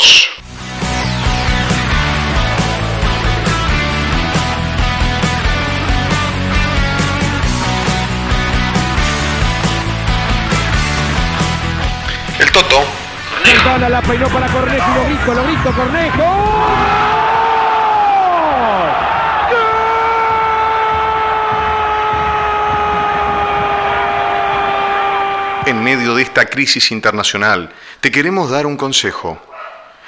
Dos. El Toto. Fontana la peinó para Cornejo y lo grito, lo grito, Cornejo. En medio de esta crisis internacional, te queremos dar un consejo.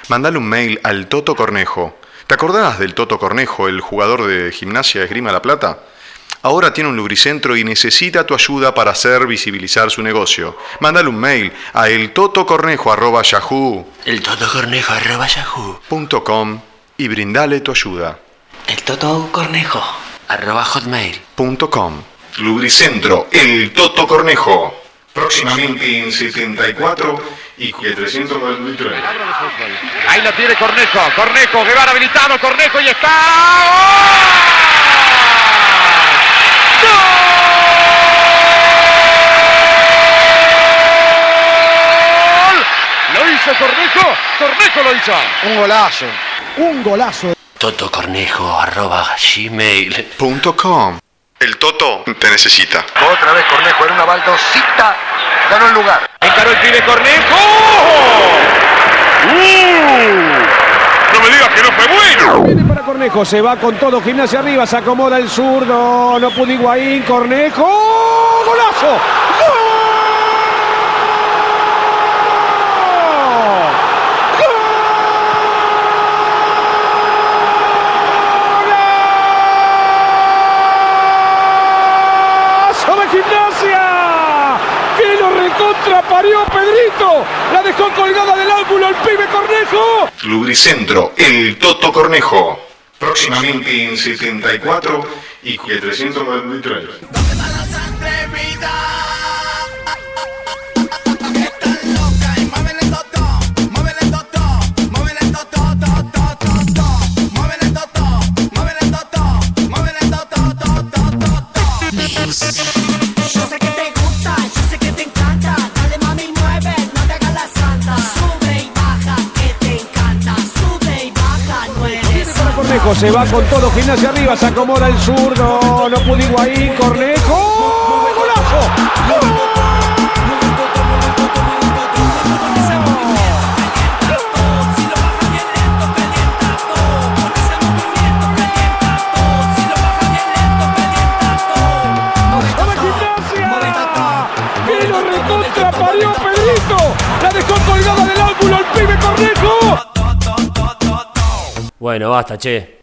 Mandale un mail al Toto Cornejo. ¿Te acordás del Toto Cornejo, el jugador de gimnasia de Esgrima La Plata? Ahora tiene un lubricentro y necesita tu ayuda para hacer visibilizar su negocio. Mándale un mail a eltotocornejo.yahoo.com El totocornejo arroba yahoo. y brindale tu ayuda. El totocornejo arroba hotmail. .com. Lubricentro El Toto Cornejo. Próximamente en 74 y 393. Ahí lo tiene Cornejo, Cornejo, Guevara habilitado, Cornejo y está. ¡Gol! Lo hizo Cornejo, Cornejo lo hizo. Un golazo, un golazo. Totocornejo arroba gmail. El Toto te necesita. Otra vez Cornejo en una baldosita, ganó el lugar. Encaró el pibe Cornejo. ¡Uh! No me digas que no fue bueno. Viene para Cornejo, se va con todo, gimnasia arriba, se acomoda el zurdo, no pudo Higuaín, Cornejo. ¡Golazo de gimnasia! ¡Que lo recontraparió Pedrito! La dejó colgada del ángulo el pibe Cornejo. Lubricentro El Toto Cornejo. Próximamente en 74 y 393. Se va con todo, gimnasia arriba, se acomoda el zurdo, no pudo Higuaín, Cornejo, golazo. ¡Que lo recontraparió Pedrito! ¡La dejó colgada del ángulo el pibe Cornejo! Bueno, basta, che.